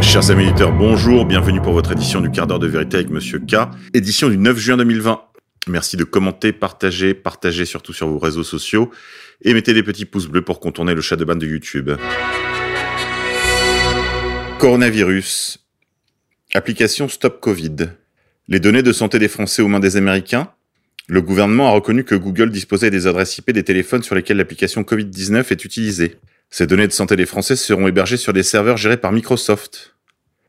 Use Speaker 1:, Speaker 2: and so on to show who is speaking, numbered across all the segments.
Speaker 1: Chers amis bonjour, bienvenue pour votre édition du quart d'heure de vérité avec Monsieur K, édition du 9 juin 2020. Merci de commenter, partager, partager surtout sur vos réseaux sociaux et mettez des petits pouces bleus pour contourner le chat de ban de YouTube. Coronavirus. Application Stop Covid. Les données de santé des Français aux mains des Américains Le gouvernement a reconnu que Google disposait des adresses IP des téléphones sur lesquels l'application Covid-19 est utilisée. Ces données de santé des Français seront hébergées sur des serveurs gérés par Microsoft.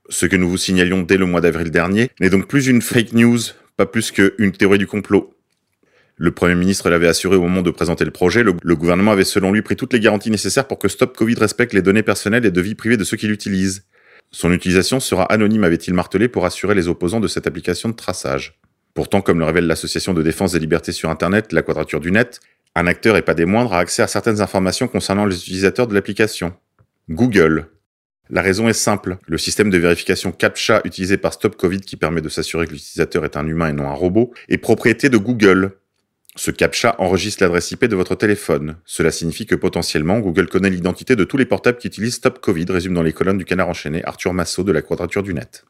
Speaker 1: Ce que nous vous signalions dès le mois d'avril dernier n'est donc plus une fake news, pas plus qu'une théorie du complot. Le Premier ministre l'avait assuré au moment de présenter le projet, le, gouvernement avait selon lui pris toutes les garanties nécessaires pour que Stop Covid respecte les données personnelles et de vie privée de ceux qui l'utilisent. Son utilisation sera anonyme, avait-il martelé, pour assurer les opposants de cette application de traçage. Pourtant, comme le révèle l'Association de défense des libertés sur Internet, la Quadrature du Net, un acteur et pas des moindres a accès à certaines informations concernant les utilisateurs de l'application. Google. La raison est simple. Le système de vérification CAPTCHA utilisé par Stop Covid qui permet de s'assurer que l'utilisateur est un humain et non un robot est propriété de Google. Ce CAPTCHA enregistre l'adresse IP de votre téléphone. Cela signifie que potentiellement, Google connaît l'identité de tous les portables qui utilisent Stop Covid, résume dans les colonnes du canard enchaîné Arthur Massot de la Quadrature du Net.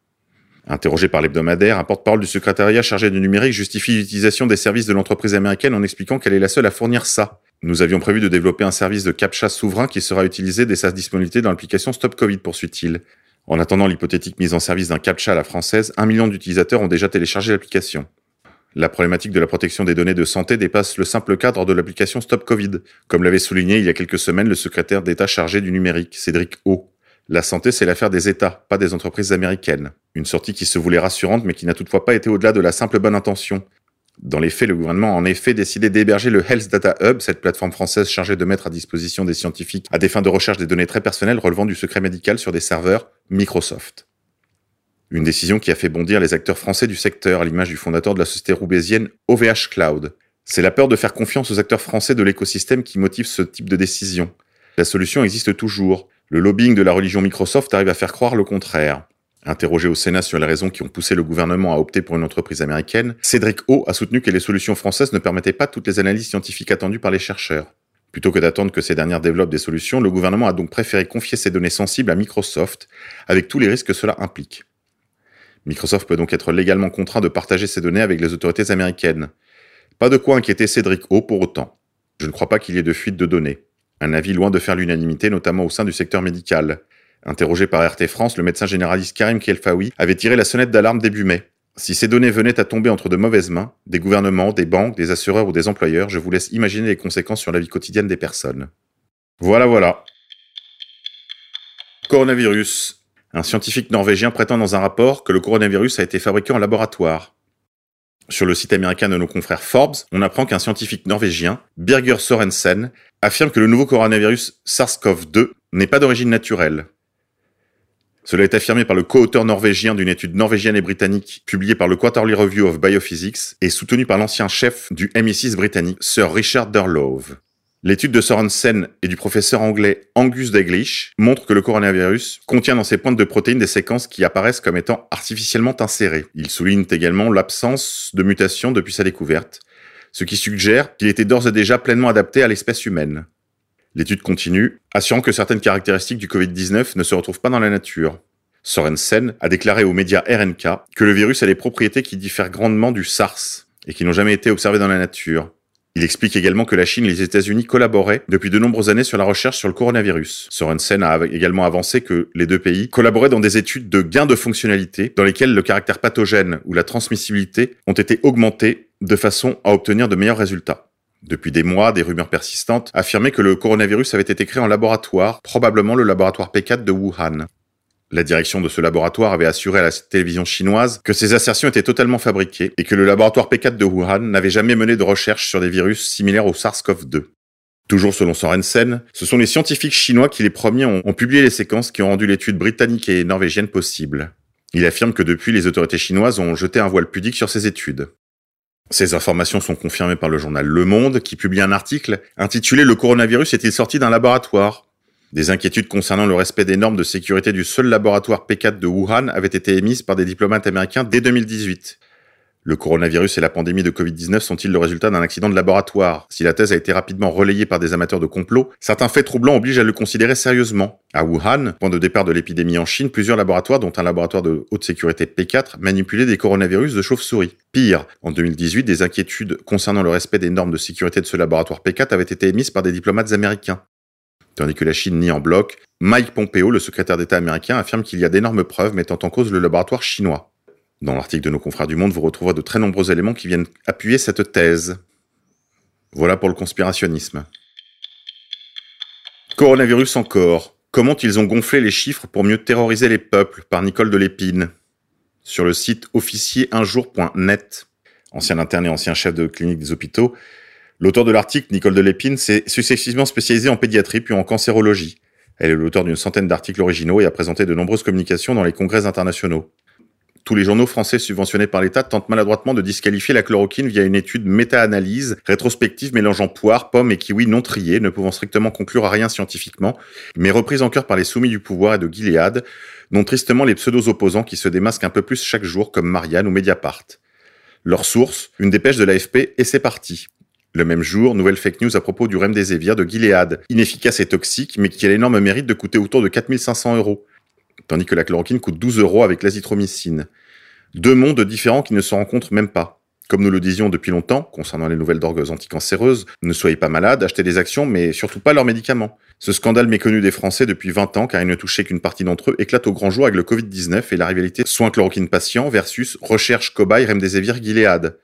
Speaker 1: Interrogé par l'hebdomadaire, un porte-parole du secrétariat chargé du numérique justifie l'utilisation des services de l'entreprise américaine en expliquant qu'elle est la seule à fournir ça. Nous avions prévu de développer un service de CAPTCHA souverain qui sera utilisé dès sa disponibilité dans l'application Stop Covid, poursuit-il. En attendant l'hypothétique mise en service d'un CAPTCHA à la française, un million d'utilisateurs ont déjà téléchargé l'application. La problématique de la protection des données de santé dépasse le simple cadre de l'application Stop Covid, comme l'avait souligné il y a quelques semaines le secrétaire d'État chargé du numérique, Cédric O. La santé, c'est l'affaire des États, pas des entreprises américaines. Une sortie qui se voulait rassurante, mais qui n'a toutefois pas été au-delà de la simple bonne intention. Dans les faits, le gouvernement a en effet décidé d'héberger le Health Data Hub, cette plateforme française chargée de mettre à disposition des scientifiques à des fins de recherche des données très personnelles relevant du secret médical sur des serveurs Microsoft. Une décision qui a fait bondir les acteurs français du secteur, à l'image du fondateur de la société roubaisienne OVH Cloud. C'est la peur de faire confiance aux acteurs français de l'écosystème qui motive ce type de décision. La solution existe toujours. Le lobbying de la religion Microsoft arrive à faire croire le contraire. Interrogé au Sénat sur les raisons qui ont poussé le gouvernement à opter pour une entreprise américaine, Cédric O a soutenu que les solutions françaises ne permettaient pas toutes les analyses scientifiques attendues par les chercheurs. Plutôt que d'attendre que ces dernières développent des solutions, le gouvernement a donc préféré confier ces données sensibles à Microsoft, avec tous les risques que cela implique. Microsoft peut donc être légalement contraint de partager ces données avec les autorités américaines. Pas de quoi inquiéter Cédric O pour autant. Je ne crois pas qu'il y ait de fuite de données. Un avis loin de faire l'unanimité, notamment au sein du secteur médical. Interrogé par RT France, le médecin généraliste Karim Kelfaoui avait tiré la sonnette d'alarme début mai. Si ces données venaient à tomber entre de mauvaises mains, des gouvernements, des banques, des assureurs ou des employeurs, je vous laisse imaginer les conséquences sur la vie quotidienne des personnes. Voilà, voilà. Coronavirus. Un scientifique norvégien prétend dans un rapport que le coronavirus a été fabriqué en laboratoire. Sur le site américain de nos confrères Forbes, on apprend qu'un scientifique norvégien, Birger Sorensen, affirme que le nouveau coronavirus SARS-CoV-2 n'est pas d'origine naturelle. Cela est affirmé par le co-auteur norvégien d'une étude norvégienne et britannique publiée par le Quarterly Review of Biophysics et soutenu par l'ancien chef du MI6 britannique, Sir Richard Durlove. L'étude de Sorensen et du professeur anglais Angus Daglish montre que le coronavirus contient dans ses pointes de protéines des séquences qui apparaissent comme étant artificiellement insérées. Il souligne également l'absence de mutations depuis sa découverte, ce qui suggère qu'il était d'ores et déjà pleinement adapté à l'espèce humaine. L'étude continue, assurant que certaines caractéristiques du Covid-19 ne se retrouvent pas dans la nature. Sorensen a déclaré aux médias RNK que le virus a des propriétés qui diffèrent grandement du SARS et qui n'ont jamais été observées dans la nature. Il explique également que la Chine et les États-Unis collaboraient depuis de nombreuses années sur la recherche sur le coronavirus. Sorensen a également avancé que les deux pays collaboraient dans des études de gains de fonctionnalité dans lesquelles le caractère pathogène ou la transmissibilité ont été augmentés de façon à obtenir de meilleurs résultats. Depuis des mois, des rumeurs persistantes affirmaient que le coronavirus avait été créé en laboratoire, probablement le laboratoire P4 de Wuhan. La direction de ce laboratoire avait assuré à la télévision chinoise que ces assertions étaient totalement fabriquées et que le laboratoire P4 de Wuhan n'avait jamais mené de recherche sur des virus similaires au SARS-CoV-2. Toujours selon Sorensen, ce sont les scientifiques chinois qui les premiers ont, ont publié les séquences qui ont rendu l'étude britannique et norvégienne possible. Il affirme que depuis, les autorités chinoises ont jeté un voile pudique sur ces études. Ces informations sont confirmées par le journal Le Monde, qui publie un article intitulé Le coronavirus est-il sorti d'un laboratoire? Des inquiétudes concernant le respect des normes de sécurité du seul laboratoire P4 de Wuhan avaient été émises par des diplomates américains dès 2018. Le coronavirus et la pandémie de Covid-19 sont-ils le résultat d'un accident de laboratoire? Si la thèse a été rapidement relayée par des amateurs de complot, certains faits troublants obligent à le considérer sérieusement. À Wuhan, point de départ de l'épidémie en Chine, plusieurs laboratoires, dont un laboratoire de haute sécurité P4, manipulaient des coronavirus de chauve-souris. Pire, en 2018, des inquiétudes concernant le respect des normes de sécurité de ce laboratoire P4 avaient été émises par des diplomates américains. Tandis que la Chine nie en bloc, Mike Pompeo, le secrétaire d'État américain, affirme qu'il y a d'énormes preuves mettant en cause le laboratoire chinois. Dans l'article de nos confrères du Monde, vous retrouverez de très nombreux éléments qui viennent appuyer cette thèse. Voilà pour le conspirationnisme. Coronavirus encore. Comment ils ont gonflé les chiffres pour mieux terroriser les peuples par Nicole de Lépine? Sur le site officierunjour.net, ancien interne et ancien chef de clinique des hôpitaux, l'auteur de l'article, Nicole de Lépine, s'est successivement spécialisée en pédiatrie puis en cancérologie. Elle est l'auteur d'une centaine d'articles originaux et a présenté de nombreuses communications dans les congrès internationaux tous les journaux français subventionnés par l'État tentent maladroitement de disqualifier la chloroquine via une étude méta-analyse rétrospective mélangeant poire, pommes et kiwi non triés, ne pouvant strictement conclure à rien scientifiquement, mais reprise en cœur par les soumis du pouvoir et de Gilead, dont tristement les pseudo-opposants qui se démasquent un peu plus chaque jour comme Marianne ou Mediapart. Leur source, une dépêche de l'AFP et c'est parti. Le même jour, nouvelle fake news à propos du remdesivir de Gilead, inefficace et toxique, mais qui a l'énorme mérite de coûter autour de 4500 euros tandis que la chloroquine coûte 12 euros avec l'azithromycine. Deux mondes différents qui ne se rencontrent même pas. Comme nous le disions depuis longtemps, concernant les nouvelles drogues anticancéreuses, ne soyez pas malades, achetez des actions, mais surtout pas leurs médicaments. Ce scandale méconnu des Français depuis 20 ans, car il ne touchait qu'une partie d'entre eux, éclate au grand jour avec le Covid-19 et la rivalité soins chloroquine patient versus recherche cobaye remdesivir Gilead.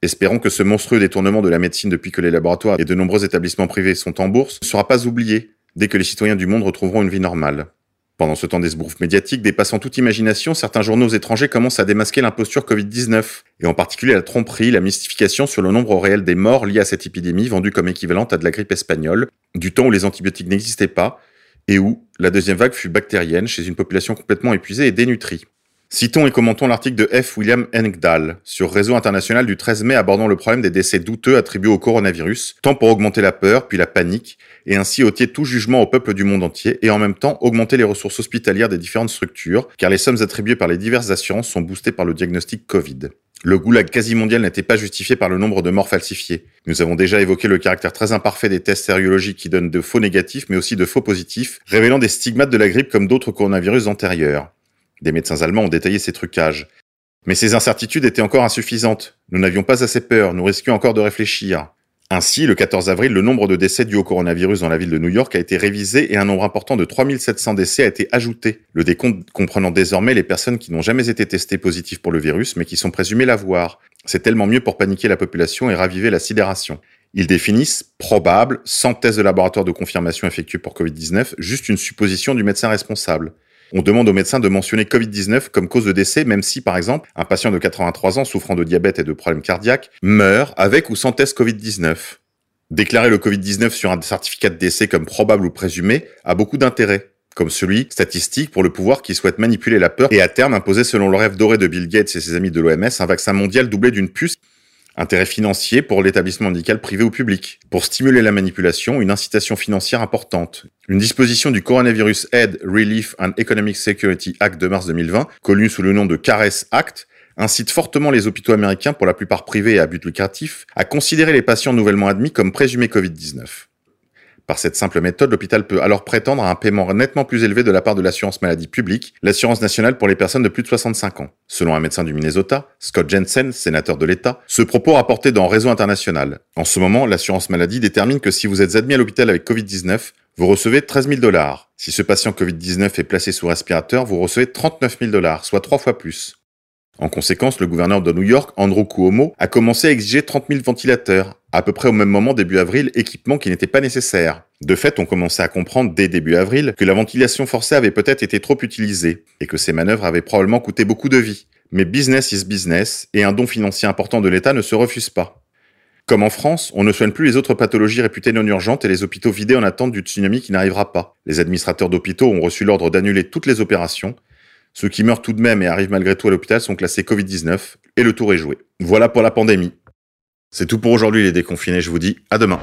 Speaker 1: Espérons que ce monstrueux détournement de la médecine depuis que les laboratoires et de nombreux établissements privés sont en bourse ne sera pas oublié dès que les citoyens du monde retrouveront une vie normale. Pendant ce temps d'esbrouf médiatique dépassant toute imagination, certains journaux étrangers commencent à démasquer l'imposture Covid-19, et en particulier la tromperie, la mystification sur le nombre réel des morts liés à cette épidémie vendue comme équivalente à de la grippe espagnole, du temps où les antibiotiques n'existaient pas, et où la deuxième vague fut bactérienne chez une population complètement épuisée et dénutrie. Citons et commentons l'article de F. William Engdahl sur Réseau international du 13 mai abordant le problème des décès douteux attribués au coronavirus, tant pour augmenter la peur puis la panique, et ainsi ôter tout jugement au peuple du monde entier, et en même temps augmenter les ressources hospitalières des différentes structures, car les sommes attribuées par les diverses assurances sont boostées par le diagnostic Covid. Le goulag quasi mondial n'était pas justifié par le nombre de morts falsifiés. Nous avons déjà évoqué le caractère très imparfait des tests sériologiques qui donnent de faux négatifs mais aussi de faux positifs, révélant des stigmates de la grippe comme d'autres coronavirus antérieurs. Des médecins allemands ont détaillé ces trucages. Mais ces incertitudes étaient encore insuffisantes. Nous n'avions pas assez peur, nous risquions encore de réfléchir. Ainsi, le 14 avril, le nombre de décès dus au coronavirus dans la ville de New York a été révisé et un nombre important de 3700 décès a été ajouté. Le décompte comprenant désormais les personnes qui n'ont jamais été testées positives pour le virus mais qui sont présumées l'avoir. C'est tellement mieux pour paniquer la population et raviver la sidération. Ils définissent probable, sans test de laboratoire de confirmation effectué pour Covid-19, juste une supposition du médecin responsable. On demande aux médecins de mentionner Covid-19 comme cause de décès, même si, par exemple, un patient de 83 ans souffrant de diabète et de problèmes cardiaques meurt avec ou sans test Covid-19. Déclarer le Covid-19 sur un certificat de décès comme probable ou présumé a beaucoup d'intérêt, comme celui statistique pour le pouvoir qui souhaite manipuler la peur et à terme imposer selon le rêve doré de Bill Gates et ses amis de l'OMS un vaccin mondial doublé d'une puce Intérêt financier pour l'établissement médical privé ou public. Pour stimuler la manipulation, une incitation financière importante. Une disposition du Coronavirus Aid, Relief and Economic Security Act de mars 2020, connu sous le nom de CARES Act, incite fortement les hôpitaux américains, pour la plupart privés et à but lucratif, à considérer les patients nouvellement admis comme présumés Covid-19. Par cette simple méthode, l'hôpital peut alors prétendre à un paiement nettement plus élevé de la part de l'assurance maladie publique, l'assurance nationale pour les personnes de plus de 65 ans. Selon un médecin du Minnesota, Scott Jensen, sénateur de l'État, ce propos rapporté dans Réseau International. En ce moment, l'assurance maladie détermine que si vous êtes admis à l'hôpital avec Covid-19, vous recevez 13 000 dollars. Si ce patient Covid-19 est placé sous respirateur, vous recevez 39 000 dollars, soit trois fois plus. En conséquence, le gouverneur de New York, Andrew Cuomo, a commencé à exiger 30 000 ventilateurs, à peu près au même moment début avril, équipement qui n'était pas nécessaire. De fait, on commençait à comprendre dès début avril que la ventilation forcée avait peut-être été trop utilisée, et que ces manœuvres avaient probablement coûté beaucoup de vies. Mais business is business, et un don financier important de l'État ne se refuse pas. Comme en France, on ne soigne plus les autres pathologies réputées non urgentes et les hôpitaux vidés en attente du tsunami qui n'arrivera pas. Les administrateurs d'hôpitaux ont reçu l'ordre d'annuler toutes les opérations, ceux qui meurent tout de même et arrivent malgré tout à l'hôpital sont classés Covid-19 et le tour est joué. Voilà pour la pandémie. C'est tout pour aujourd'hui les déconfinés, je vous dis à demain.